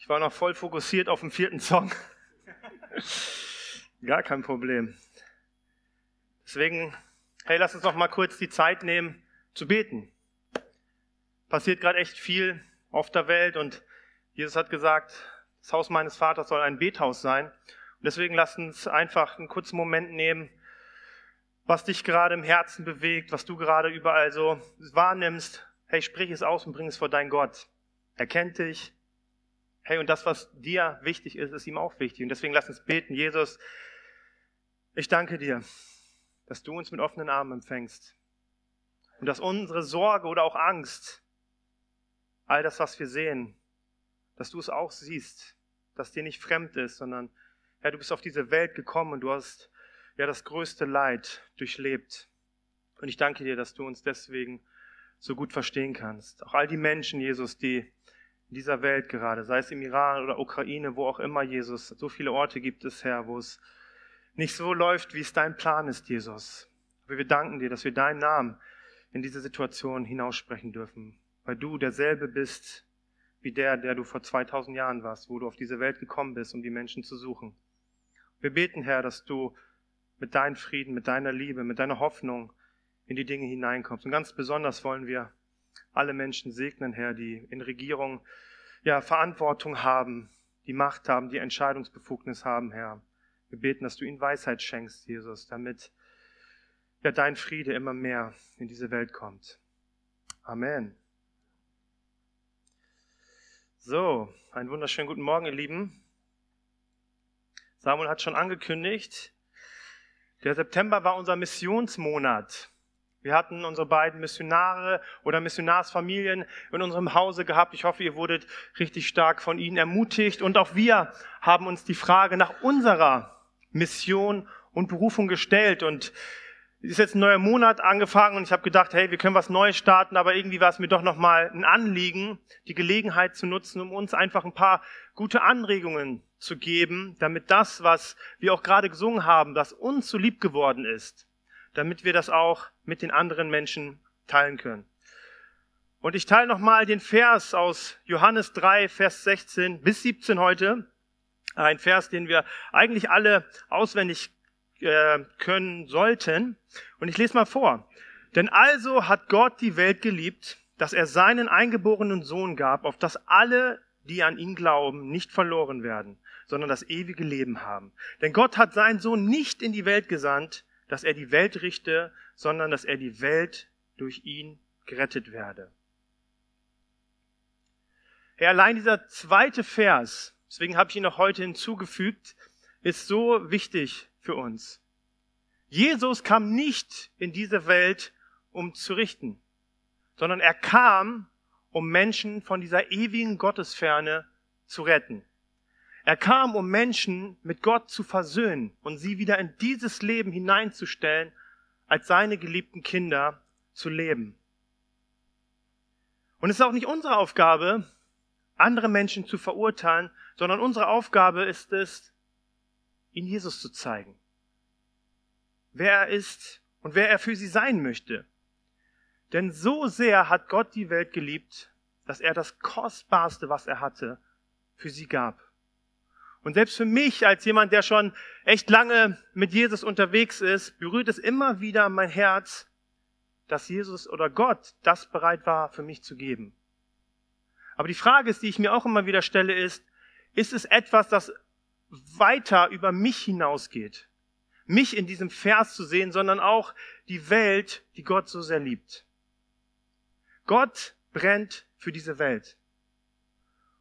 Ich war noch voll fokussiert auf den vierten Song. Gar kein Problem. Deswegen, hey, lass uns noch mal kurz die Zeit nehmen zu beten. Passiert gerade echt viel auf der Welt und Jesus hat gesagt, das Haus meines Vaters soll ein Bethaus sein. Und deswegen lass uns einfach einen kurzen Moment nehmen, was dich gerade im Herzen bewegt, was du gerade überall so wahrnimmst. Hey, sprich es aus und bring es vor dein Gott. Er kennt dich. Hey, und das, was dir wichtig ist, ist ihm auch wichtig. Und deswegen lass uns beten. Jesus, ich danke dir, dass du uns mit offenen Armen empfängst. Und dass unsere Sorge oder auch Angst, all das, was wir sehen, dass du es auch siehst, dass dir nicht fremd ist, sondern, Herr, du bist auf diese Welt gekommen und du hast ja das größte Leid durchlebt. Und ich danke dir, dass du uns deswegen so gut verstehen kannst. Auch all die Menschen, Jesus, die in dieser Welt gerade, sei es im Iran oder Ukraine, wo auch immer, Jesus, so viele Orte gibt es, Herr, wo es nicht so läuft, wie es dein Plan ist, Jesus. Aber wir danken dir, dass wir deinen Namen in diese Situation hinaussprechen dürfen, weil du derselbe bist wie der, der du vor 2000 Jahren warst, wo du auf diese Welt gekommen bist, um die Menschen zu suchen. Wir beten, Herr, dass du mit deinem Frieden, mit deiner Liebe, mit deiner Hoffnung in die Dinge hineinkommst. Und ganz besonders wollen wir alle Menschen segnen, Herr, die in Regierung ja Verantwortung haben, die Macht haben, die Entscheidungsbefugnis haben, Herr. Wir beten, dass du ihnen Weisheit schenkst, Jesus, damit ja dein Friede immer mehr in diese Welt kommt. Amen. So, einen wunderschönen guten Morgen, ihr Lieben. Samuel hat schon angekündigt, der September war unser Missionsmonat. Wir hatten unsere beiden Missionare oder Missionarsfamilien in unserem Hause gehabt. Ich hoffe, ihr wurdet richtig stark von ihnen ermutigt. Und auch wir haben uns die Frage nach unserer Mission und Berufung gestellt. Und es ist jetzt ein neuer Monat angefangen und ich habe gedacht, hey, wir können was Neues starten, aber irgendwie war es mir doch nochmal ein Anliegen, die Gelegenheit zu nutzen, um uns einfach ein paar gute Anregungen zu geben, damit das, was wir auch gerade gesungen haben, was uns so lieb geworden ist, damit wir das auch mit den anderen Menschen teilen können. Und ich teile nochmal den Vers aus Johannes 3, Vers 16 bis 17 heute. Ein Vers, den wir eigentlich alle auswendig äh, können sollten. Und ich lese mal vor. Denn also hat Gott die Welt geliebt, dass er seinen eingeborenen Sohn gab, auf dass alle, die an ihn glauben, nicht verloren werden, sondern das ewige Leben haben. Denn Gott hat seinen Sohn nicht in die Welt gesandt, dass er die Welt richte, sondern dass er die Welt durch ihn gerettet werde. Herr, allein dieser zweite Vers, deswegen habe ich ihn noch heute hinzugefügt, ist so wichtig für uns. Jesus kam nicht in diese Welt, um zu richten, sondern er kam, um Menschen von dieser ewigen Gottesferne zu retten. Er kam, um Menschen mit Gott zu versöhnen und sie wieder in dieses Leben hineinzustellen, als seine geliebten Kinder zu leben. Und es ist auch nicht unsere Aufgabe, andere Menschen zu verurteilen, sondern unsere Aufgabe ist es, ihnen Jesus zu zeigen. Wer er ist und wer er für sie sein möchte. Denn so sehr hat Gott die Welt geliebt, dass er das Kostbarste, was er hatte, für sie gab. Und selbst für mich als jemand, der schon echt lange mit Jesus unterwegs ist, berührt es immer wieder mein Herz, dass Jesus oder Gott das bereit war, für mich zu geben. Aber die Frage ist, die ich mir auch immer wieder stelle, ist, ist es etwas, das weiter über mich hinausgeht? Mich in diesem Vers zu sehen, sondern auch die Welt, die Gott so sehr liebt. Gott brennt für diese Welt.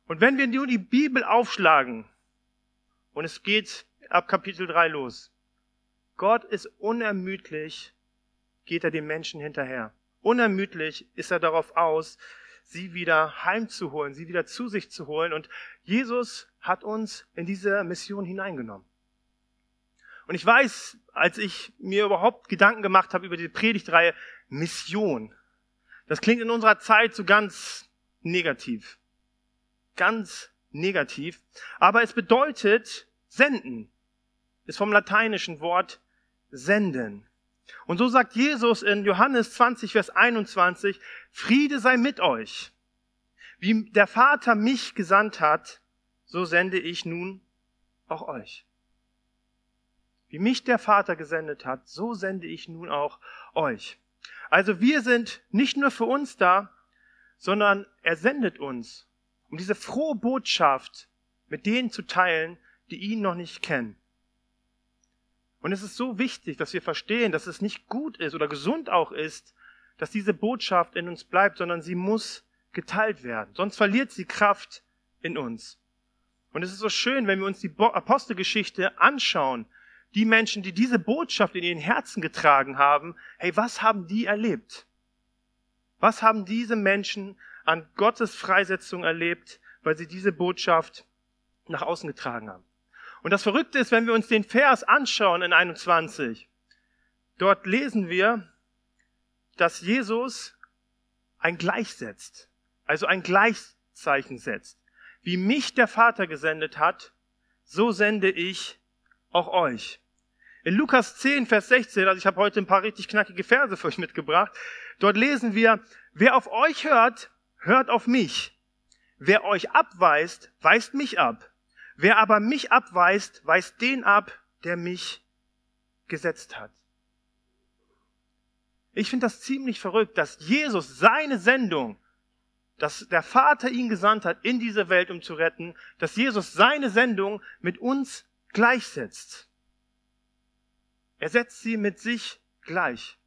Und wenn wir nur die Bibel aufschlagen, und es geht ab Kapitel 3 los. Gott ist unermüdlich, geht er den Menschen hinterher. Unermüdlich ist er darauf aus, sie wieder heimzuholen, sie wieder zu sich zu holen. Und Jesus hat uns in diese Mission hineingenommen. Und ich weiß, als ich mir überhaupt Gedanken gemacht habe über diese Predigtreihe Mission, das klingt in unserer Zeit so ganz negativ. Ganz negativ. Aber es bedeutet, Senden ist vom lateinischen Wort senden. Und so sagt Jesus in Johannes 20, Vers 21, Friede sei mit euch. Wie der Vater mich gesandt hat, so sende ich nun auch euch. Wie mich der Vater gesendet hat, so sende ich nun auch euch. Also wir sind nicht nur für uns da, sondern er sendet uns, um diese frohe Botschaft mit denen zu teilen, die ihn noch nicht kennen. Und es ist so wichtig, dass wir verstehen, dass es nicht gut ist oder gesund auch ist, dass diese Botschaft in uns bleibt, sondern sie muss geteilt werden. Sonst verliert sie Kraft in uns. Und es ist so schön, wenn wir uns die Apostelgeschichte anschauen, die Menschen, die diese Botschaft in ihren Herzen getragen haben, hey, was haben die erlebt? Was haben diese Menschen an Gottes Freisetzung erlebt, weil sie diese Botschaft nach außen getragen haben? Und das Verrückte ist, wenn wir uns den Vers anschauen in 21, dort lesen wir, dass Jesus ein Gleich setzt, also ein Gleichzeichen setzt. Wie mich der Vater gesendet hat, so sende ich auch euch. In Lukas 10, Vers 16, also ich habe heute ein paar richtig knackige Verse für euch mitgebracht, dort lesen wir, wer auf euch hört, hört auf mich. Wer euch abweist, weist mich ab. Wer aber mich abweist, weist den ab, der mich gesetzt hat. Ich finde das ziemlich verrückt, dass Jesus seine Sendung, dass der Vater ihn gesandt hat in diese Welt, um zu retten, dass Jesus seine Sendung mit uns gleichsetzt. Er setzt sie mit sich gleich.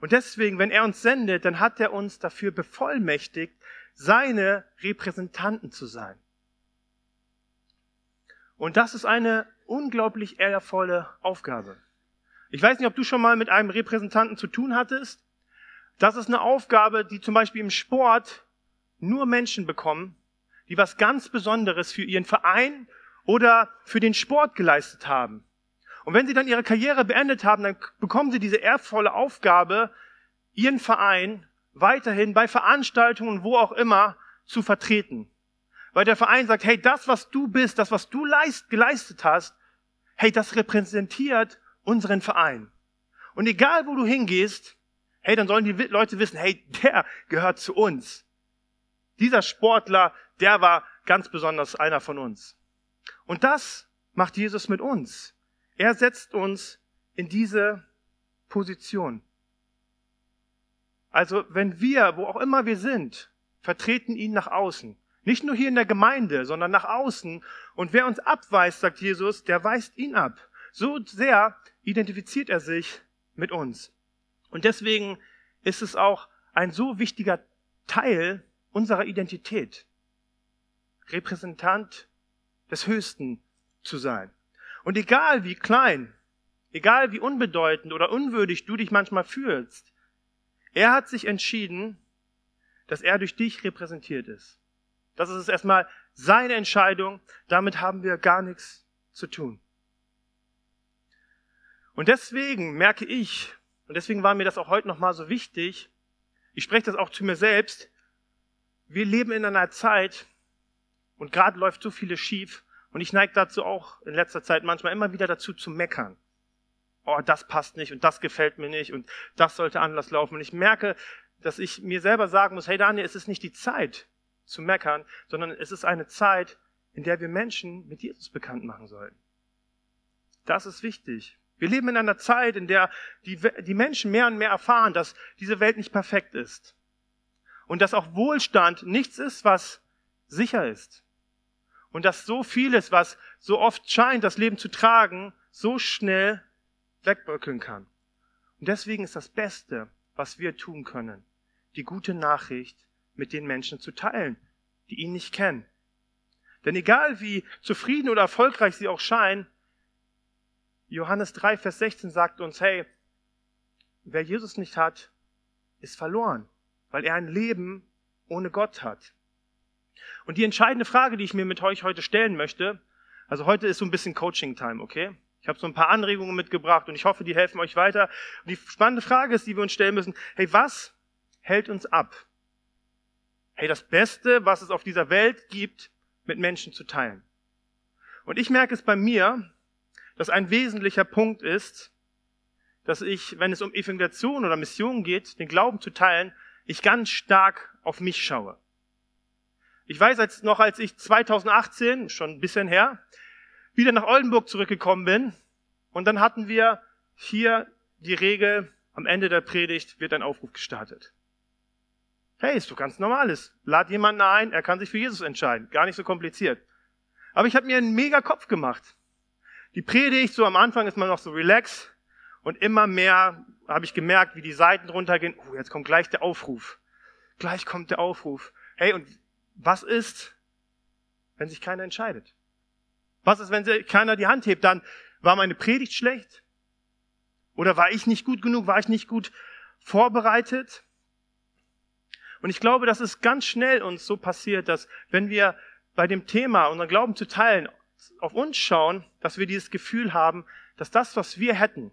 Und deswegen, wenn er uns sendet, dann hat er uns dafür bevollmächtigt, seine Repräsentanten zu sein. Und das ist eine unglaublich ehrvolle Aufgabe. Ich weiß nicht, ob du schon mal mit einem Repräsentanten zu tun hattest. Das ist eine Aufgabe, die zum Beispiel im Sport nur Menschen bekommen, die was ganz Besonderes für ihren Verein oder für den Sport geleistet haben. Und wenn sie dann ihre Karriere beendet haben, dann bekommen sie diese ehrvolle Aufgabe, ihren Verein weiterhin bei Veranstaltungen, wo auch immer, zu vertreten. Weil der Verein sagt, hey, das, was du bist, das, was du leist, geleistet hast, hey, das repräsentiert unseren Verein. Und egal, wo du hingehst, hey, dann sollen die Leute wissen, hey, der gehört zu uns. Dieser Sportler, der war ganz besonders einer von uns. Und das macht Jesus mit uns. Er setzt uns in diese Position. Also wenn wir, wo auch immer wir sind, vertreten ihn nach außen. Nicht nur hier in der Gemeinde, sondern nach außen. Und wer uns abweist, sagt Jesus, der weist ihn ab. So sehr identifiziert er sich mit uns. Und deswegen ist es auch ein so wichtiger Teil unserer Identität, Repräsentant des Höchsten zu sein. Und egal wie klein, egal wie unbedeutend oder unwürdig du dich manchmal fühlst, er hat sich entschieden, dass er durch dich repräsentiert ist. Das ist erstmal seine Entscheidung. Damit haben wir gar nichts zu tun. Und deswegen merke ich, und deswegen war mir das auch heute nochmal so wichtig, ich spreche das auch zu mir selbst, wir leben in einer Zeit, und gerade läuft so vieles schief, und ich neige dazu auch in letzter Zeit manchmal immer wieder dazu zu meckern. Oh, das passt nicht und das gefällt mir nicht und das sollte anders laufen. Und ich merke, dass ich mir selber sagen muss, hey Daniel, es ist nicht die Zeit zu meckern, sondern es ist eine Zeit, in der wir Menschen mit Jesus bekannt machen sollen. Das ist wichtig. Wir leben in einer Zeit, in der die, die Menschen mehr und mehr erfahren, dass diese Welt nicht perfekt ist. Und dass auch Wohlstand nichts ist, was sicher ist. Und dass so vieles, was so oft scheint, das Leben zu tragen, so schnell wegbröckeln kann. Und deswegen ist das Beste, was wir tun können, die gute Nachricht mit den Menschen zu teilen, die ihn nicht kennen. Denn egal wie zufrieden oder erfolgreich sie auch scheinen, Johannes 3, Vers 16 sagt uns, hey, wer Jesus nicht hat, ist verloren, weil er ein Leben ohne Gott hat. Und die entscheidende Frage, die ich mir mit euch heute stellen möchte, also heute ist so ein bisschen Coaching-Time, okay? Ich habe so ein paar Anregungen mitgebracht und ich hoffe, die helfen euch weiter. Und die spannende Frage ist, die wir uns stellen müssen, hey, was hält uns ab? Hey, das Beste, was es auf dieser Welt gibt, mit Menschen zu teilen. Und ich merke es bei mir, dass ein wesentlicher Punkt ist, dass ich, wenn es um Evangelisation oder Mission geht, den Glauben zu teilen, ich ganz stark auf mich schaue. Ich weiß als, noch, als ich 2018, schon ein bisschen her, wieder nach Oldenburg zurückgekommen bin und dann hatten wir hier die Regel, am Ende der Predigt wird ein Aufruf gestartet. Hey, ist doch ganz normales. Lad jemanden ein, er kann sich für Jesus entscheiden. Gar nicht so kompliziert. Aber ich habe mir einen mega Kopf gemacht. Die Predigt, so am Anfang ist man noch so relax und immer mehr habe ich gemerkt, wie die Seiten runtergehen. Oh, jetzt kommt gleich der Aufruf. Gleich kommt der Aufruf. Hey, und was ist, wenn sich keiner entscheidet? Was ist, wenn keiner die Hand hebt? Dann war meine Predigt schlecht? Oder war ich nicht gut genug? War ich nicht gut vorbereitet? Und ich glaube, dass es ganz schnell uns so passiert, dass wenn wir bei dem Thema unseren Glauben zu teilen, auf uns schauen, dass wir dieses Gefühl haben, dass das, was wir hätten,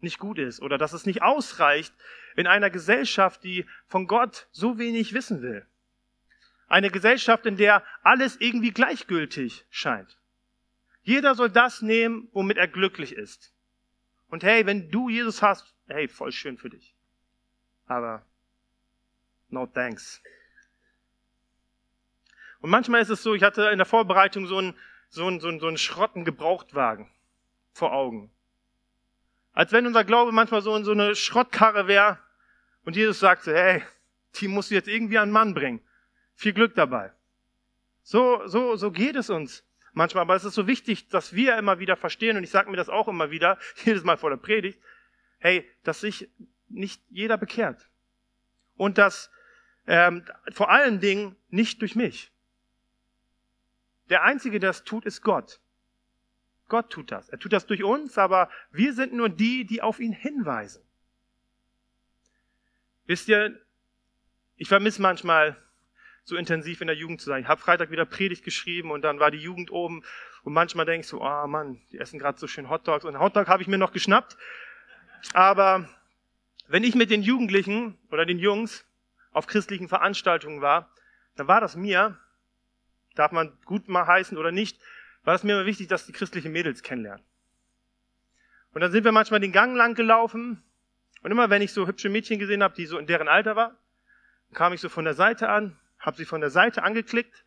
nicht gut ist oder dass es nicht ausreicht in einer Gesellschaft, die von Gott so wenig wissen will. Eine Gesellschaft, in der alles irgendwie gleichgültig scheint. Jeder soll das nehmen, womit er glücklich ist. Und hey, wenn du Jesus hast, hey, voll schön für dich. Aber no thanks. Und manchmal ist es so, ich hatte in der Vorbereitung so einen, so einen, so einen, so einen Schrotten Gebrauchtwagen vor Augen. Als wenn unser Glaube manchmal so in so eine Schrottkarre wäre und Jesus sagte, hey, die musst du jetzt irgendwie an den Mann bringen. Viel Glück dabei. So, so, so geht es uns manchmal, aber es ist so wichtig, dass wir immer wieder verstehen, und ich sage mir das auch immer wieder, jedes Mal vor der Predigt, hey, dass sich nicht jeder bekehrt. Und dass ähm, vor allen Dingen nicht durch mich. Der Einzige, der das tut, ist Gott. Gott tut das. Er tut das durch uns, aber wir sind nur die, die auf ihn hinweisen. Wisst ihr, ich vermisse manchmal so intensiv in der Jugend zu sein. Ich habe Freitag wieder Predigt geschrieben und dann war die Jugend oben und manchmal denke ich so, oh Mann, die essen gerade so schön Hotdogs und Hotdog habe ich mir noch geschnappt. Aber wenn ich mit den Jugendlichen oder den Jungs auf christlichen Veranstaltungen war, dann war das mir, darf man gut mal heißen oder nicht, war das mir immer wichtig, dass die christlichen Mädels kennenlernen. Und dann sind wir manchmal den Gang lang gelaufen und immer wenn ich so hübsche Mädchen gesehen habe, die so in deren Alter war, kam ich so von der Seite an habe sie von der Seite angeklickt,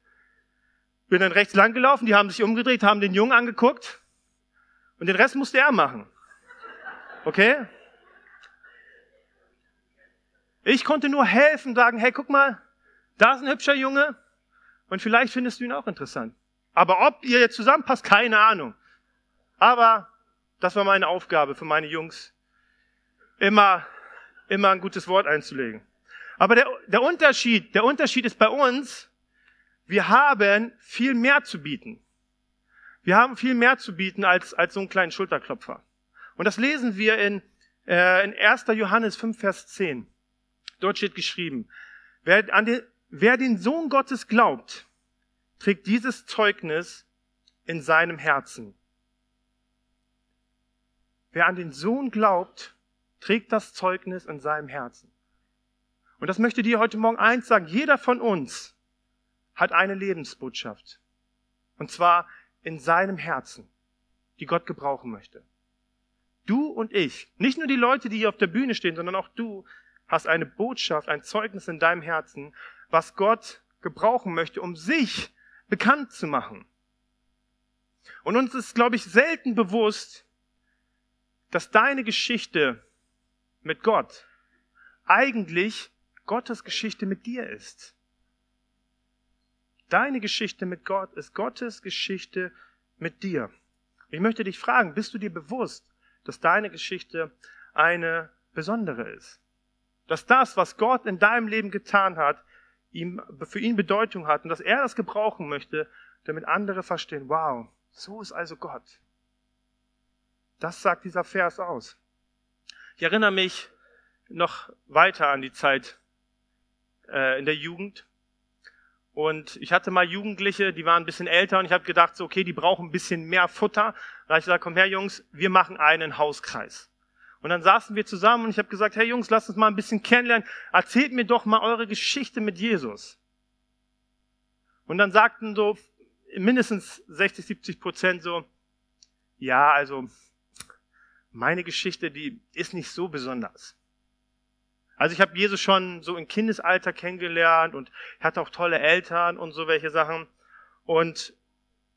bin dann rechts lang gelaufen, die haben sich umgedreht, haben den Jungen angeguckt und den Rest musste er machen. Okay? Ich konnte nur helfen, sagen, hey, guck mal, da ist ein hübscher Junge und vielleicht findest du ihn auch interessant. Aber ob ihr jetzt zusammenpasst, keine Ahnung. Aber das war meine Aufgabe für meine Jungs, immer, immer ein gutes Wort einzulegen. Aber der, der Unterschied, der Unterschied ist bei uns, wir haben viel mehr zu bieten. Wir haben viel mehr zu bieten als, als so einen kleinen Schulterklopfer. Und das lesen wir in, äh, in 1. Johannes 5, Vers 10. Dort steht geschrieben, wer, den, wer den Sohn Gottes glaubt, trägt dieses Zeugnis in seinem Herzen. Wer an den Sohn glaubt, trägt das Zeugnis in seinem Herzen. Und das möchte dir heute Morgen eins sagen. Jeder von uns hat eine Lebensbotschaft. Und zwar in seinem Herzen, die Gott gebrauchen möchte. Du und ich, nicht nur die Leute, die hier auf der Bühne stehen, sondern auch du hast eine Botschaft, ein Zeugnis in deinem Herzen, was Gott gebrauchen möchte, um sich bekannt zu machen. Und uns ist, glaube ich, selten bewusst, dass deine Geschichte mit Gott eigentlich Gottes Geschichte mit dir ist. Deine Geschichte mit Gott ist Gottes Geschichte mit dir. Ich möchte dich fragen, bist du dir bewusst, dass deine Geschichte eine besondere ist? Dass das, was Gott in deinem Leben getan hat, ihm, für ihn Bedeutung hat und dass er das gebrauchen möchte, damit andere verstehen, wow, so ist also Gott. Das sagt dieser Vers aus. Ich erinnere mich noch weiter an die Zeit äh, in der Jugend. Und ich hatte mal Jugendliche, die waren ein bisschen älter und ich habe gedacht, so, okay, die brauchen ein bisschen mehr Futter. Da habe ich gesagt, komm her Jungs, wir machen einen Hauskreis. Und dann saßen wir zusammen und ich habe gesagt, hey Jungs, lasst uns mal ein bisschen kennenlernen. Erzählt mir doch mal eure Geschichte mit Jesus. Und dann sagten so mindestens 60, 70 Prozent so, ja, also meine Geschichte, die ist nicht so besonders. Also ich habe Jesus schon so im Kindesalter kennengelernt und hatte auch tolle Eltern und so welche Sachen. Und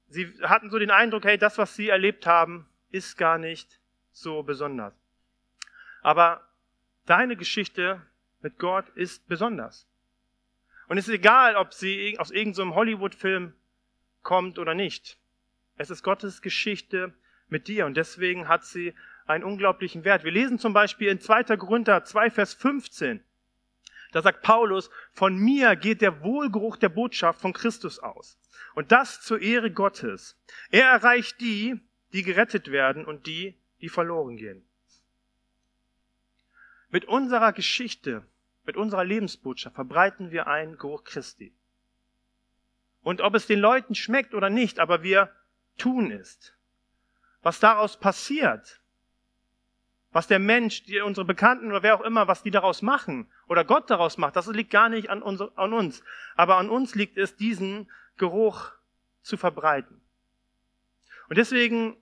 sie hatten so den Eindruck, hey, das, was sie erlebt haben, ist gar nicht so besonders. Aber deine Geschichte mit Gott ist besonders. Und es ist egal, ob sie aus irgendeinem Hollywood-Film kommt oder nicht. Es ist Gottes Geschichte mit dir und deswegen hat sie einen unglaublichen Wert. Wir lesen zum Beispiel in 2. Korinther 2, Vers 15. Da sagt Paulus, von mir geht der Wohlgeruch der Botschaft von Christus aus. Und das zur Ehre Gottes. Er erreicht die, die gerettet werden und die, die verloren gehen. Mit unserer Geschichte, mit unserer Lebensbotschaft verbreiten wir einen Geruch Christi. Und ob es den Leuten schmeckt oder nicht, aber wir tun es. Was daraus passiert, was der Mensch, die, unsere Bekannten oder wer auch immer, was die daraus machen oder Gott daraus macht, das liegt gar nicht an, uns, an uns. Aber an uns liegt es, diesen Geruch zu verbreiten. Und deswegen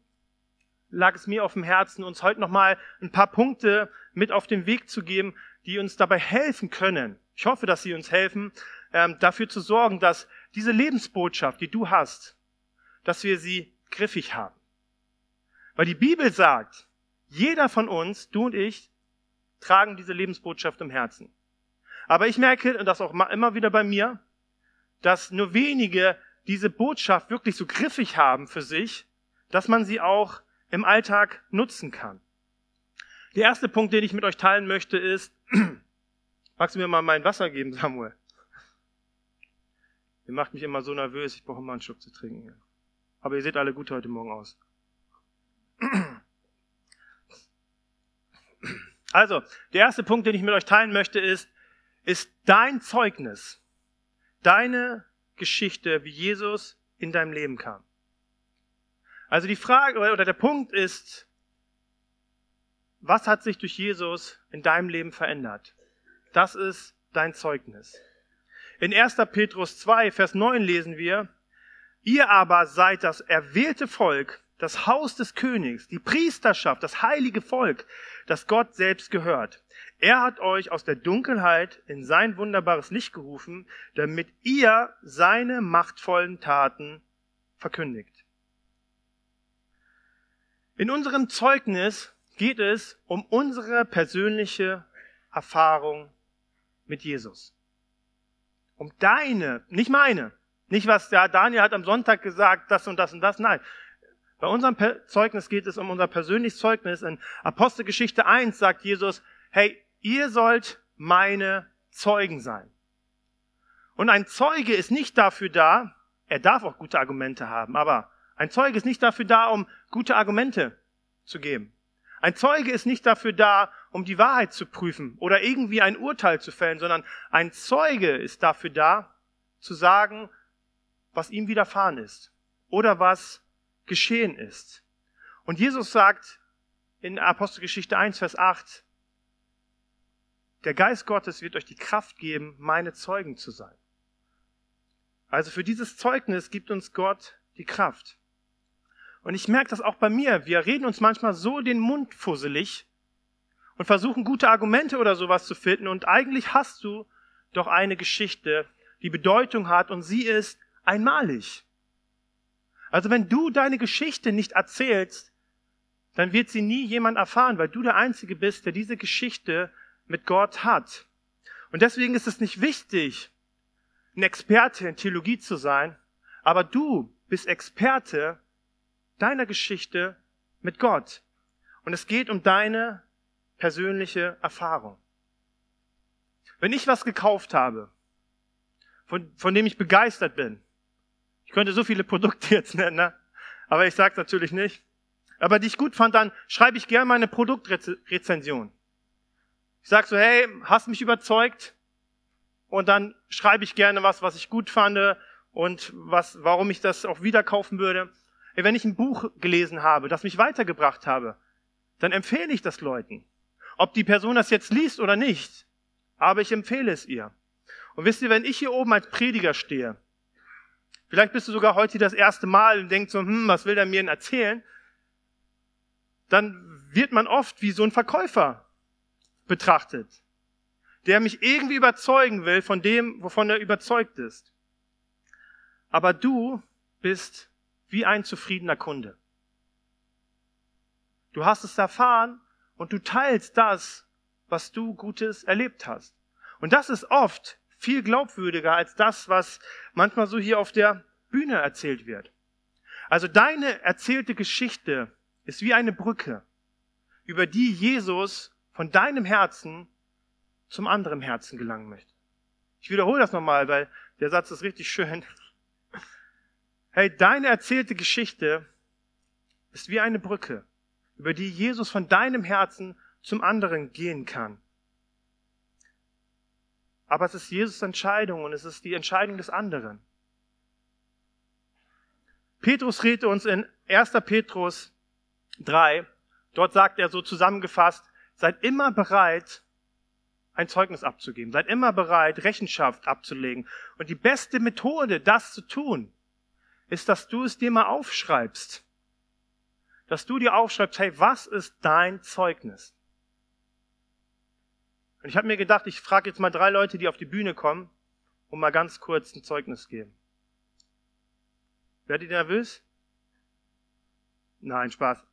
lag es mir auf dem Herzen, uns heute nochmal ein paar Punkte mit auf den Weg zu geben, die uns dabei helfen können. Ich hoffe, dass sie uns helfen, ähm, dafür zu sorgen, dass diese Lebensbotschaft, die du hast, dass wir sie griffig haben. Weil die Bibel sagt, jeder von uns, du und ich, tragen diese Lebensbotschaft im Herzen. Aber ich merke, und das auch immer wieder bei mir, dass nur wenige diese Botschaft wirklich so griffig haben für sich, dass man sie auch im Alltag nutzen kann. Der erste Punkt, den ich mit euch teilen möchte, ist, magst du mir mal mein Wasser geben, Samuel? Ihr macht mich immer so nervös, ich brauche immer einen Schluck zu trinken. Aber ihr seht alle gut heute Morgen aus. Also, der erste Punkt, den ich mit euch teilen möchte, ist, ist dein Zeugnis, deine Geschichte, wie Jesus in deinem Leben kam. Also die Frage oder der Punkt ist, was hat sich durch Jesus in deinem Leben verändert? Das ist dein Zeugnis. In 1. Petrus 2, Vers 9 lesen wir, ihr aber seid das erwählte Volk, das Haus des Königs, die Priesterschaft, das heilige Volk, das Gott selbst gehört. Er hat euch aus der Dunkelheit in sein wunderbares Licht gerufen, damit ihr seine machtvollen Taten verkündigt. In unserem Zeugnis geht es um unsere persönliche Erfahrung mit Jesus. Um deine, nicht meine. Nicht was der Daniel hat am Sonntag gesagt, das und das und das. Nein, bei unserem Zeugnis geht es um unser persönliches Zeugnis. In Apostelgeschichte 1 sagt Jesus, hey, ihr sollt meine Zeugen sein. Und ein Zeuge ist nicht dafür da, er darf auch gute Argumente haben, aber ein Zeuge ist nicht dafür da, um gute Argumente zu geben. Ein Zeuge ist nicht dafür da, um die Wahrheit zu prüfen oder irgendwie ein Urteil zu fällen, sondern ein Zeuge ist dafür da, zu sagen, was ihm widerfahren ist oder was geschehen ist. Und Jesus sagt in Apostelgeschichte 1, Vers 8, der Geist Gottes wird euch die Kraft geben, meine Zeugen zu sein. Also für dieses Zeugnis gibt uns Gott die Kraft. Und ich merke das auch bei mir. Wir reden uns manchmal so den Mund fusselig und versuchen gute Argumente oder sowas zu finden. Und eigentlich hast du doch eine Geschichte, die Bedeutung hat und sie ist einmalig. Also wenn du deine Geschichte nicht erzählst, dann wird sie nie jemand erfahren, weil du der Einzige bist, der diese Geschichte mit Gott hat. Und deswegen ist es nicht wichtig, ein Experte in Theologie zu sein, aber du bist Experte deiner Geschichte mit Gott. Und es geht um deine persönliche Erfahrung. Wenn ich was gekauft habe, von, von dem ich begeistert bin, könnte so viele Produkte jetzt nennen, ne? aber ich sage natürlich nicht. Aber die ich gut fand, dann schreibe ich gerne meine Produktrezension. Ich sage so, hey, hast mich überzeugt? Und dann schreibe ich gerne was, was ich gut fand und was, warum ich das auch wieder kaufen würde. Wenn ich ein Buch gelesen habe, das mich weitergebracht habe, dann empfehle ich das Leuten. Ob die Person das jetzt liest oder nicht, aber ich empfehle es ihr. Und wisst ihr, wenn ich hier oben als Prediger stehe Vielleicht bist du sogar heute das erste Mal und denkst so, hm, was will der mir denn erzählen? Dann wird man oft wie so ein Verkäufer betrachtet. der mich irgendwie überzeugen will von dem, wovon er überzeugt ist. Aber du bist wie ein zufriedener Kunde. Du hast es erfahren und du teilst das, was du Gutes erlebt hast. Und das ist oft viel glaubwürdiger als das, was manchmal so hier auf der Bühne erzählt wird. Also deine erzählte Geschichte ist wie eine Brücke, über die Jesus von deinem Herzen zum anderen Herzen gelangen möchte. Ich wiederhole das nochmal, weil der Satz ist richtig schön. Hey, deine erzählte Geschichte ist wie eine Brücke, über die Jesus von deinem Herzen zum anderen gehen kann. Aber es ist Jesus Entscheidung und es ist die Entscheidung des anderen. Petrus redet uns in 1. Petrus 3, dort sagt er so zusammengefasst, seid immer bereit, ein Zeugnis abzugeben. Seid immer bereit, Rechenschaft abzulegen. Und die beste Methode, das zu tun, ist, dass du es dir mal aufschreibst. Dass du dir aufschreibst, hey, was ist dein Zeugnis? Und ich habe mir gedacht, ich frage jetzt mal drei Leute, die auf die Bühne kommen, und mal ganz kurz ein Zeugnis geben. Werdet ihr nervös? Nein, Spaß.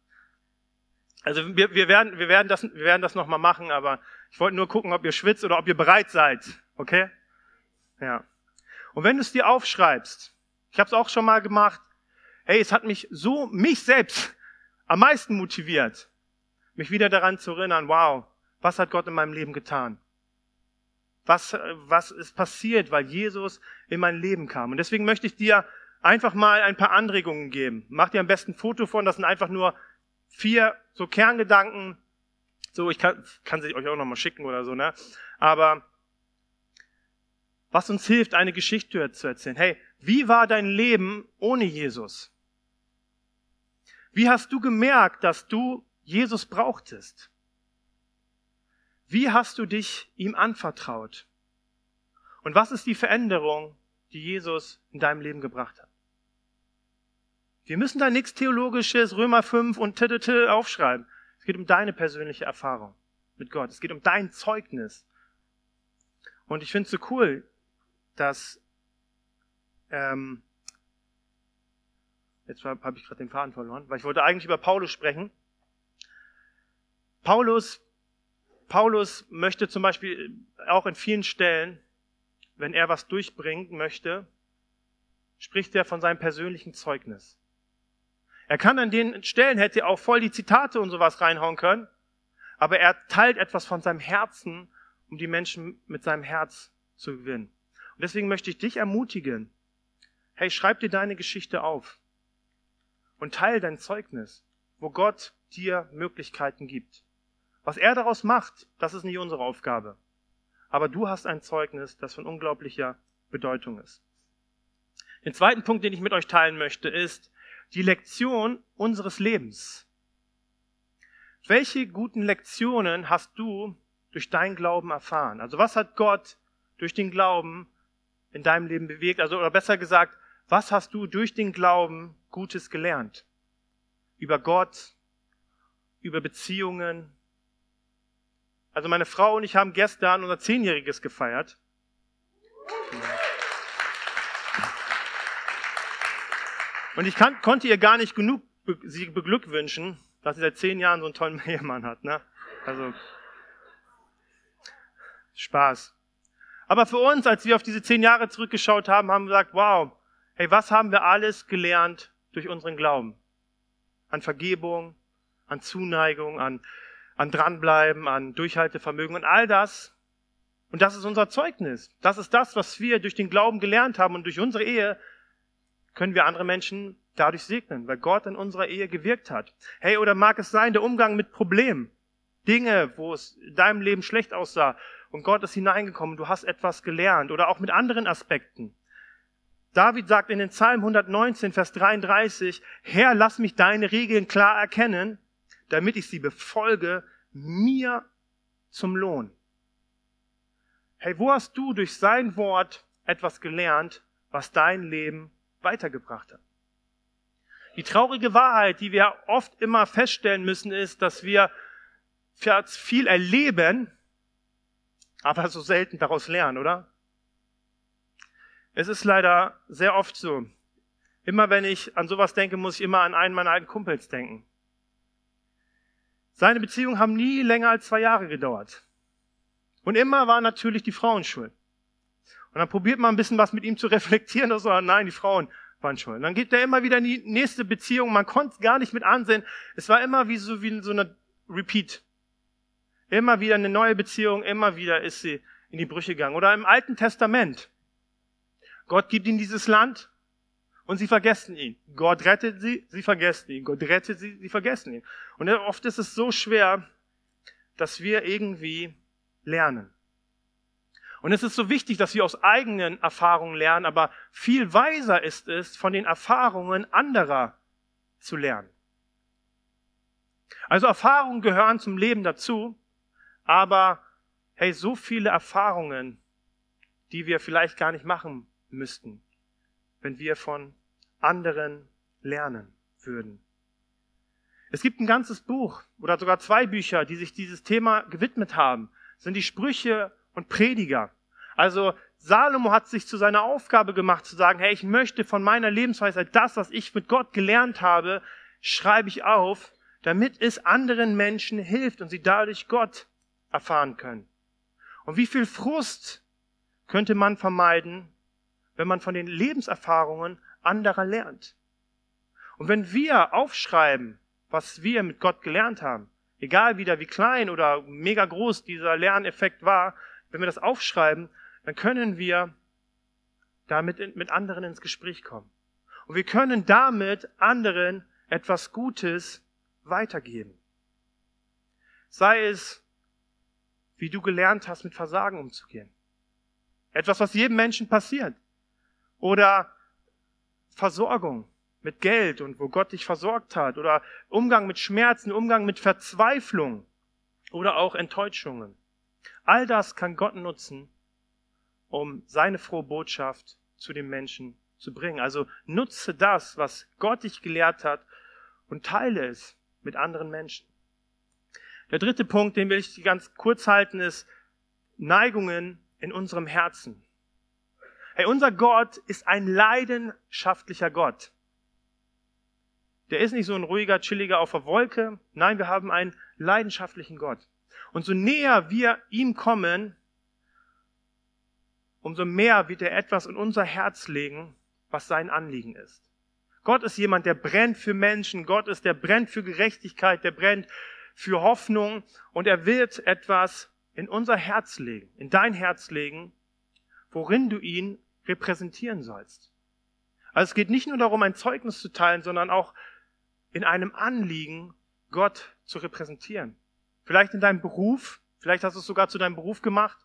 Also wir, wir, werden, wir, werden das, wir werden das nochmal machen, aber ich wollte nur gucken, ob ihr schwitzt oder ob ihr bereit seid. Okay? Ja. Und wenn du es dir aufschreibst, ich habe es auch schon mal gemacht, hey, es hat mich so, mich selbst am meisten motiviert, mich wieder daran zu erinnern, wow, was hat Gott in meinem Leben getan? Was, was ist passiert, weil Jesus in mein Leben kam? Und deswegen möchte ich dir einfach mal ein paar Anregungen geben. Mach dir am besten ein Foto von, das sind einfach nur vier so Kerngedanken. So, ich kann, kann sie euch auch nochmal schicken oder so, ne? Aber was uns hilft, eine Geschichte zu erzählen. Hey, wie war dein Leben ohne Jesus? Wie hast du gemerkt, dass du Jesus brauchtest? Wie hast du dich ihm anvertraut? Und was ist die Veränderung, die Jesus in deinem Leben gebracht hat? Wir müssen da nichts Theologisches, Römer 5 und t aufschreiben. Es geht um deine persönliche Erfahrung mit Gott. Es geht um dein Zeugnis. Und ich finde es so cool, dass ähm, jetzt habe ich gerade den Faden verloren, weil ich wollte eigentlich über Paulus sprechen. Paulus, Paulus möchte zum Beispiel auch in vielen Stellen, wenn er was durchbringen möchte, spricht er von seinem persönlichen Zeugnis. Er kann an den Stellen, hätte auch voll die Zitate und sowas reinhauen können, aber er teilt etwas von seinem Herzen, um die Menschen mit seinem Herz zu gewinnen. Und deswegen möchte ich dich ermutigen, hey, schreib dir deine Geschichte auf und teile dein Zeugnis, wo Gott dir Möglichkeiten gibt. Was er daraus macht, das ist nicht unsere Aufgabe. Aber du hast ein Zeugnis, das von unglaublicher Bedeutung ist. Den zweiten Punkt, den ich mit euch teilen möchte, ist, die Lektion unseres Lebens. Welche guten Lektionen hast du durch deinen Glauben erfahren? Also was hat Gott durch den Glauben in deinem Leben bewegt? Also oder besser gesagt, was hast du durch den Glauben Gutes gelernt? Über Gott, über Beziehungen. Also meine Frau und ich haben gestern unser Zehnjähriges gefeiert. Und ich kann, konnte ihr gar nicht genug be sie beglückwünschen, dass sie seit zehn Jahren so einen tollen Ehemann hat. Ne? Also Spaß. Aber für uns, als wir auf diese zehn Jahre zurückgeschaut haben, haben wir gesagt, wow, hey, was haben wir alles gelernt durch unseren Glauben? An Vergebung, an Zuneigung, an, an Dranbleiben, an Durchhaltevermögen und all das. Und das ist unser Zeugnis. Das ist das, was wir durch den Glauben gelernt haben und durch unsere Ehe können wir andere Menschen dadurch segnen, weil Gott in unserer Ehe gewirkt hat. Hey, oder mag es sein, der Umgang mit Problemen, Dinge, wo es in deinem Leben schlecht aussah und Gott ist hineingekommen, du hast etwas gelernt oder auch mit anderen Aspekten. David sagt in den Psalm 119, Vers 33, Herr, lass mich deine Regeln klar erkennen, damit ich sie befolge, mir zum Lohn. Hey, wo hast du durch sein Wort etwas gelernt, was dein Leben weitergebracht hat. Die traurige Wahrheit, die wir oft immer feststellen müssen, ist, dass wir viel erleben, aber so selten daraus lernen, oder? Es ist leider sehr oft so. Immer wenn ich an sowas denke, muss ich immer an einen meiner alten Kumpels denken. Seine Beziehungen haben nie länger als zwei Jahre gedauert. Und immer war natürlich die Frauen schuld. Und dann probiert man ein bisschen was mit ihm zu reflektieren und so, nein, die Frauen waren schuld. Und dann geht er immer wieder in die nächste Beziehung, man konnte es gar nicht mit ansehen. Es war immer wie so, wie so eine Repeat. Immer wieder eine neue Beziehung, immer wieder ist sie in die Brüche gegangen. Oder im Alten Testament. Gott gibt ihnen dieses Land und sie vergessen ihn. Gott rettet sie, sie vergessen ihn. Gott rettet sie, sie vergessen ihn. Und oft ist es so schwer, dass wir irgendwie lernen. Und es ist so wichtig, dass wir aus eigenen Erfahrungen lernen, aber viel weiser ist es, von den Erfahrungen anderer zu lernen. Also Erfahrungen gehören zum Leben dazu, aber hey, so viele Erfahrungen, die wir vielleicht gar nicht machen müssten, wenn wir von anderen lernen würden. Es gibt ein ganzes Buch oder sogar zwei Bücher, die sich dieses Thema gewidmet haben sind die Sprüche und Prediger. Also Salomo hat sich zu seiner Aufgabe gemacht zu sagen, hey, ich möchte von meiner Lebensweisheit das, was ich mit Gott gelernt habe, schreibe ich auf, damit es anderen Menschen hilft und sie dadurch Gott erfahren können. Und wie viel Frust könnte man vermeiden, wenn man von den Lebenserfahrungen anderer lernt? Und wenn wir aufschreiben, was wir mit Gott gelernt haben, egal wieder wie klein oder mega groß dieser Lerneffekt war, wenn wir das aufschreiben, dann können wir damit mit anderen ins Gespräch kommen. Und wir können damit anderen etwas Gutes weitergeben. Sei es, wie du gelernt hast, mit Versagen umzugehen. Etwas, was jedem Menschen passiert. Oder Versorgung mit Geld und wo Gott dich versorgt hat oder Umgang mit Schmerzen, Umgang mit Verzweiflung oder auch Enttäuschungen. All das kann Gott nutzen, um seine frohe Botschaft zu den Menschen zu bringen. Also nutze das, was Gott dich gelehrt hat und teile es mit anderen Menschen. Der dritte Punkt, den will ich ganz kurz halten, ist Neigungen in unserem Herzen. Hey, unser Gott ist ein leidenschaftlicher Gott. Der ist nicht so ein ruhiger, chilliger auf der Wolke. Nein, wir haben einen leidenschaftlichen Gott. Und so näher wir ihm kommen, umso mehr wird er etwas in unser Herz legen, was sein Anliegen ist. Gott ist jemand, der brennt für Menschen. Gott ist, der brennt für Gerechtigkeit, der brennt für Hoffnung. Und er wird etwas in unser Herz legen, in dein Herz legen, worin du ihn repräsentieren sollst. Also es geht nicht nur darum, ein Zeugnis zu teilen, sondern auch in einem Anliegen, Gott zu repräsentieren. Vielleicht in deinem Beruf, vielleicht hast du es sogar zu deinem Beruf gemacht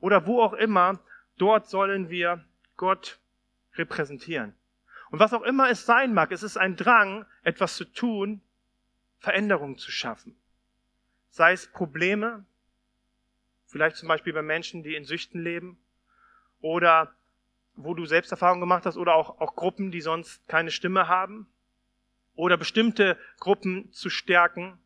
oder wo auch immer, dort sollen wir Gott repräsentieren. Und was auch immer es sein mag, es ist ein Drang, etwas zu tun, Veränderungen zu schaffen. Sei es Probleme, vielleicht zum Beispiel bei Menschen, die in Süchten leben, oder wo du Selbsterfahrung gemacht hast, oder auch, auch Gruppen, die sonst keine Stimme haben, oder bestimmte Gruppen zu stärken.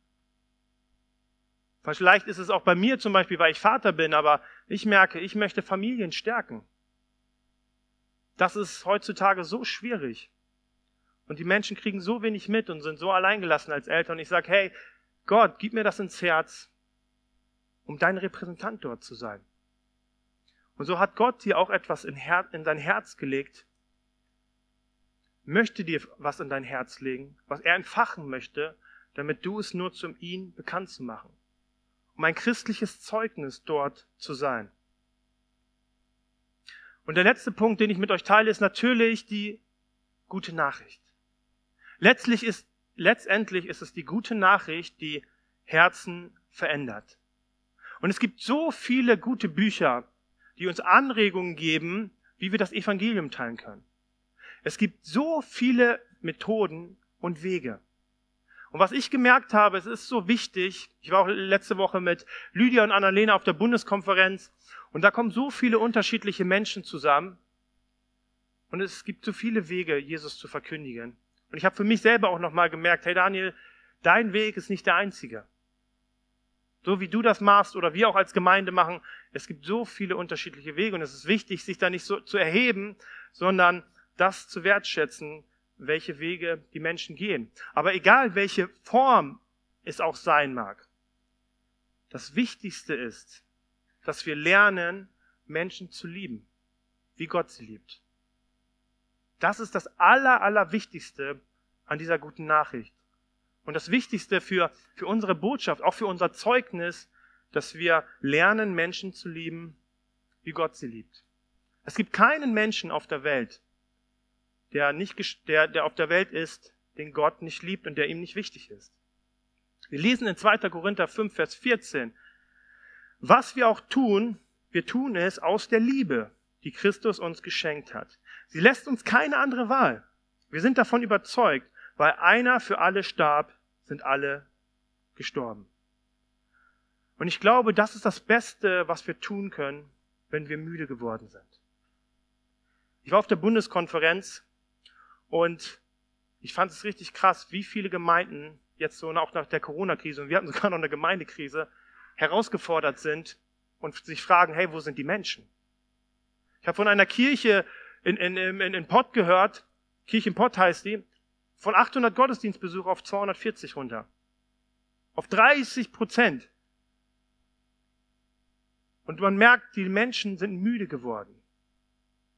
Vielleicht ist es auch bei mir zum Beispiel, weil ich Vater bin, aber ich merke, ich möchte Familien stärken. Das ist heutzutage so schwierig. Und die Menschen kriegen so wenig mit und sind so alleingelassen als Eltern. Und ich sage, hey, Gott, gib mir das ins Herz, um dein Repräsentant dort zu sein. Und so hat Gott dir auch etwas in, in dein Herz gelegt, möchte dir was in dein Herz legen, was er entfachen möchte, damit du es nur zum ihn bekannt zu machen. Um ein christliches Zeugnis dort zu sein. Und der letzte Punkt, den ich mit euch teile, ist natürlich die gute Nachricht. Letztlich ist, letztendlich ist es die gute Nachricht, die Herzen verändert. Und es gibt so viele gute Bücher, die uns Anregungen geben, wie wir das Evangelium teilen können. Es gibt so viele Methoden und Wege. Und was ich gemerkt habe, es ist so wichtig, ich war auch letzte Woche mit Lydia und Annalena auf der Bundeskonferenz und da kommen so viele unterschiedliche Menschen zusammen und es gibt so viele Wege, Jesus zu verkündigen. Und ich habe für mich selber auch nochmal gemerkt, hey Daniel, dein Weg ist nicht der einzige. So wie du das machst oder wir auch als Gemeinde machen. Es gibt so viele unterschiedliche Wege und es ist wichtig, sich da nicht so zu erheben, sondern das zu wertschätzen, welche Wege die Menschen gehen. Aber egal welche Form es auch sein mag, das Wichtigste ist, dass wir lernen, Menschen zu lieben, wie Gott sie liebt. Das ist das Aller, Allerwichtigste an dieser guten Nachricht. Und das Wichtigste für, für unsere Botschaft, auch für unser Zeugnis, dass wir lernen, Menschen zu lieben, wie Gott sie liebt. Es gibt keinen Menschen auf der Welt, der, nicht, der, der auf der Welt ist, den Gott nicht liebt und der ihm nicht wichtig ist. Wir lesen in 2. Korinther 5, Vers 14, was wir auch tun, wir tun es aus der Liebe, die Christus uns geschenkt hat. Sie lässt uns keine andere Wahl. Wir sind davon überzeugt, weil einer für alle starb, sind alle gestorben. Und ich glaube, das ist das Beste, was wir tun können, wenn wir müde geworden sind. Ich war auf der Bundeskonferenz und ich fand es richtig krass, wie viele Gemeinden jetzt so auch nach der Corona-Krise, und wir hatten sogar noch eine Gemeindekrise, herausgefordert sind und sich fragen, hey, wo sind die Menschen? Ich habe von einer Kirche in, in, in, in Pott gehört, Kirche in Pott heißt die, von 800 Gottesdienstbesucher auf 240 runter. Auf 30 Prozent. Und man merkt, die Menschen sind müde geworden.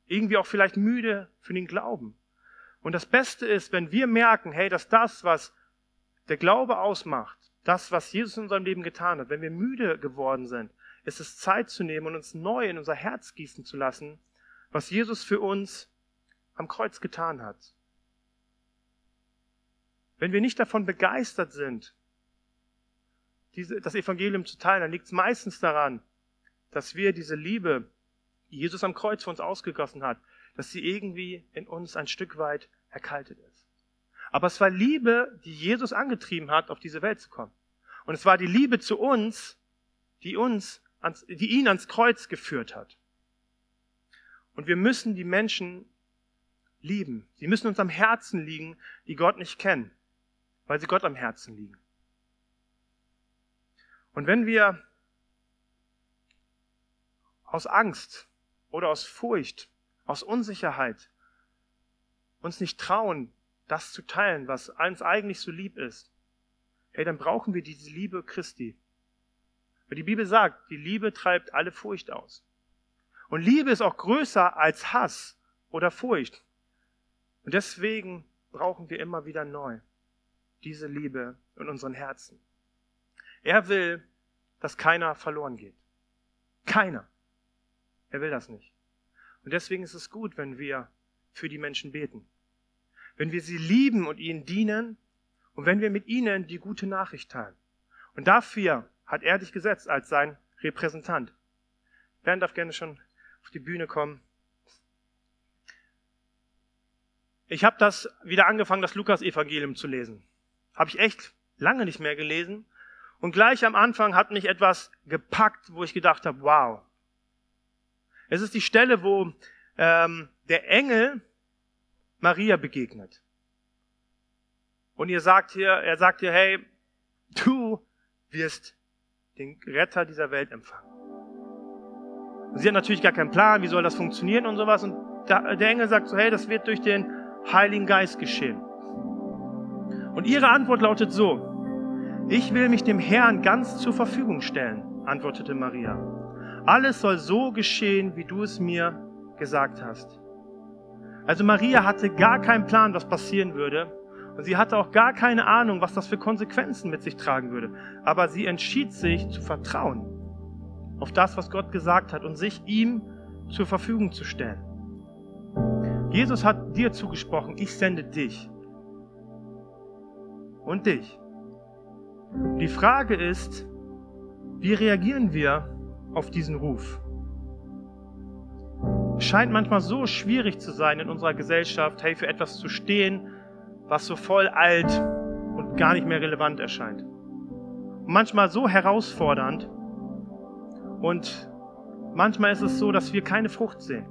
Irgendwie auch vielleicht müde für den Glauben. Und das Beste ist, wenn wir merken, hey, dass das, was der Glaube ausmacht, das, was Jesus in unserem Leben getan hat, wenn wir müde geworden sind, ist es Zeit zu nehmen und uns neu in unser Herz gießen zu lassen, was Jesus für uns am Kreuz getan hat. Wenn wir nicht davon begeistert sind, diese, das Evangelium zu teilen, dann liegt es meistens daran, dass wir diese Liebe, die Jesus am Kreuz für uns ausgegossen hat, dass sie irgendwie in uns ein Stück weit erkaltet ist. Aber es war Liebe, die Jesus angetrieben hat, auf diese Welt zu kommen. Und es war die Liebe zu uns, die uns, ans, die ihn ans Kreuz geführt hat. Und wir müssen die Menschen lieben. Sie müssen uns am Herzen liegen, die Gott nicht kennen, weil sie Gott am Herzen liegen. Und wenn wir aus Angst oder aus Furcht, aus Unsicherheit uns nicht trauen, das zu teilen, was uns eigentlich so lieb ist, hey, dann brauchen wir diese Liebe Christi. Weil die Bibel sagt, die Liebe treibt alle Furcht aus. Und Liebe ist auch größer als Hass oder Furcht. Und deswegen brauchen wir immer wieder neu diese Liebe in unseren Herzen. Er will, dass keiner verloren geht. Keiner. Er will das nicht. Und deswegen ist es gut, wenn wir für die Menschen beten wenn wir sie lieben und ihnen dienen und wenn wir mit ihnen die gute Nachricht teilen. Und dafür hat er dich gesetzt als sein Repräsentant. Bernd darf gerne schon auf die Bühne kommen. Ich habe das wieder angefangen, das Lukas-Evangelium zu lesen. Habe ich echt lange nicht mehr gelesen. Und gleich am Anfang hat mich etwas gepackt, wo ich gedacht habe, wow. Es ist die Stelle, wo ähm, der Engel Maria begegnet. Und ihr sagt hier, er sagt hier, hey, du wirst den Retter dieser Welt empfangen. Und sie hat natürlich gar keinen Plan, wie soll das funktionieren und sowas. Und der Engel sagt so, hey, das wird durch den Heiligen Geist geschehen. Und ihre Antwort lautet so, ich will mich dem Herrn ganz zur Verfügung stellen, antwortete Maria. Alles soll so geschehen, wie du es mir gesagt hast. Also Maria hatte gar keinen Plan, was passieren würde. Und sie hatte auch gar keine Ahnung, was das für Konsequenzen mit sich tragen würde. Aber sie entschied sich zu vertrauen auf das, was Gott gesagt hat und sich ihm zur Verfügung zu stellen. Jesus hat dir zugesprochen, ich sende dich. Und dich. Die Frage ist, wie reagieren wir auf diesen Ruf? Es scheint manchmal so schwierig zu sein in unserer Gesellschaft, hey, für etwas zu stehen, was so voll alt und gar nicht mehr relevant erscheint. Und manchmal so herausfordernd und manchmal ist es so, dass wir keine Frucht sehen.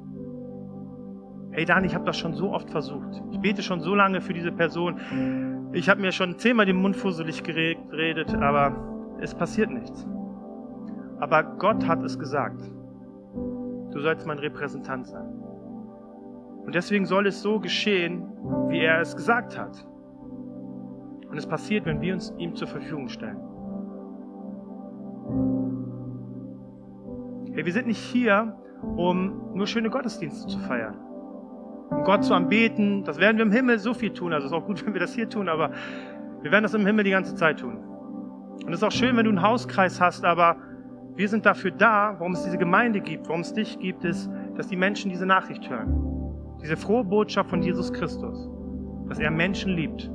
Hey Dan, ich habe das schon so oft versucht. Ich bete schon so lange für diese Person. Ich habe mir schon zehnmal den Mund fusselig geredet, aber es passiert nichts. Aber Gott hat es gesagt. Du sollst mein Repräsentant sein. Und deswegen soll es so geschehen, wie er es gesagt hat. Und es passiert, wenn wir uns ihm zur Verfügung stellen. Hey, wir sind nicht hier, um nur schöne Gottesdienste zu feiern. Um Gott zu anbeten. Das werden wir im Himmel so viel tun. Also es ist auch gut, wenn wir das hier tun, aber wir werden das im Himmel die ganze Zeit tun. Und es ist auch schön, wenn du einen Hauskreis hast, aber wir sind dafür da, warum es diese Gemeinde gibt, warum es dich gibt, ist, dass die Menschen diese Nachricht hören. Diese frohe Botschaft von Jesus Christus, dass er Menschen liebt,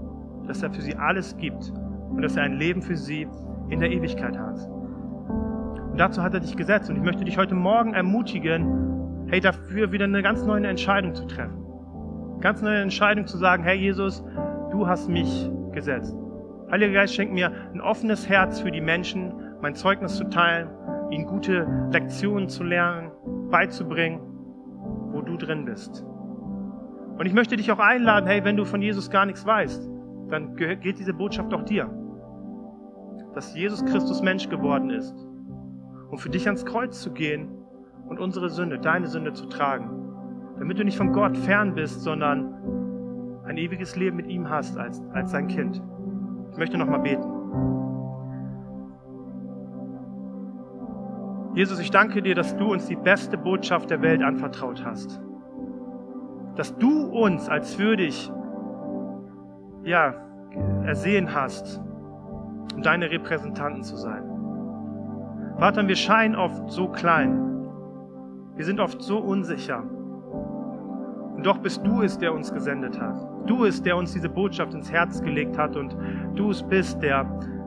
dass er für sie alles gibt und dass er ein Leben für sie in der Ewigkeit hat. Und dazu hat er dich gesetzt und ich möchte dich heute Morgen ermutigen, hey, dafür wieder eine ganz neue Entscheidung zu treffen. Ganz neue Entscheidung zu sagen, hey Jesus, du hast mich gesetzt. Heiliger Geist schenkt mir ein offenes Herz für die Menschen, mein Zeugnis zu teilen, ihnen gute Lektionen zu lernen, beizubringen, wo du drin bist. Und ich möchte dich auch einladen, hey, wenn du von Jesus gar nichts weißt, dann geht diese Botschaft auch dir. Dass Jesus Christus Mensch geworden ist, um für dich ans Kreuz zu gehen und unsere Sünde, deine Sünde zu tragen. Damit du nicht von Gott fern bist, sondern ein ewiges Leben mit ihm hast als, als sein Kind. Ich möchte nochmal beten. Jesus, ich danke dir, dass du uns die beste Botschaft der Welt anvertraut hast dass du uns als würdig ja, ersehen hast, um deine Repräsentanten zu sein. Vater, wir scheinen oft so klein. Wir sind oft so unsicher. Und doch bist du es, der uns gesendet hat. Du es, der uns diese Botschaft ins Herz gelegt hat und du es bist, der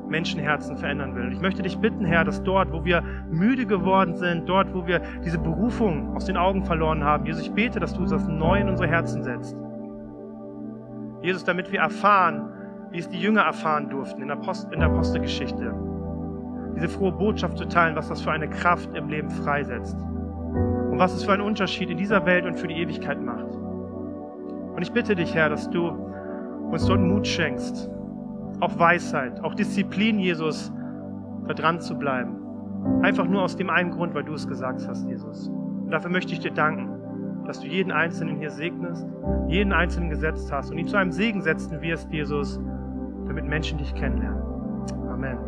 Menschenherzen verändern will. Und ich möchte dich bitten, Herr, dass dort, wo wir müde geworden sind, dort, wo wir diese Berufung aus den Augen verloren haben, Jesus, ich bete, dass du das neu in unsere Herzen setzt. Jesus, damit wir erfahren, wie es die Jünger erfahren durften in der, Post, in der Apostelgeschichte. Diese frohe Botschaft zu teilen, was das für eine Kraft im Leben freisetzt. Und was es für einen Unterschied in dieser Welt und für die Ewigkeit macht. Und ich bitte dich, Herr, dass du uns dort Mut schenkst, auch Weisheit, auch Disziplin, Jesus, da dran zu bleiben. Einfach nur aus dem einen Grund, weil du es gesagt hast, Jesus. Und dafür möchte ich dir danken, dass du jeden Einzelnen hier segnest, jeden Einzelnen gesetzt hast und ihn zu einem Segen setzen wirst, Jesus, damit Menschen dich kennenlernen. Amen.